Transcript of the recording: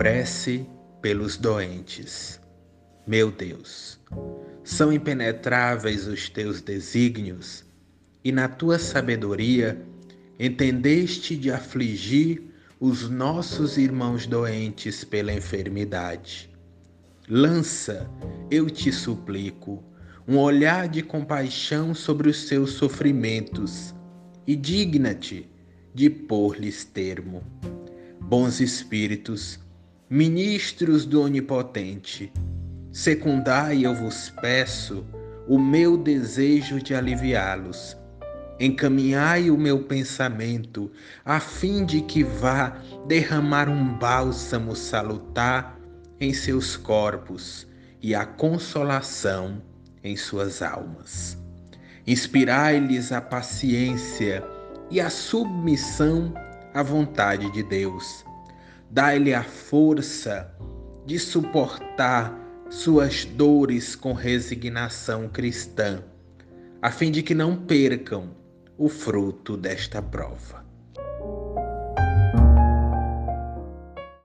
Prece pelos doentes. Meu Deus, são impenetráveis os teus desígnios, e na tua sabedoria entendeste de afligir os nossos irmãos doentes pela enfermidade. Lança, eu te suplico, um olhar de compaixão sobre os seus sofrimentos e digna-te de pôr-lhes termo. Bons espíritos, ministros do Onipotente, secundai, eu vos peço, o meu desejo de aliviá-los. Encaminhai o meu pensamento, a fim de que vá derramar um bálsamo salutar em seus corpos e a consolação em suas almas. Inspirai-lhes a paciência e a submissão à vontade de Deus Dai-lhe a força de suportar suas dores com resignação cristã, a fim de que não percam o fruto desta prova.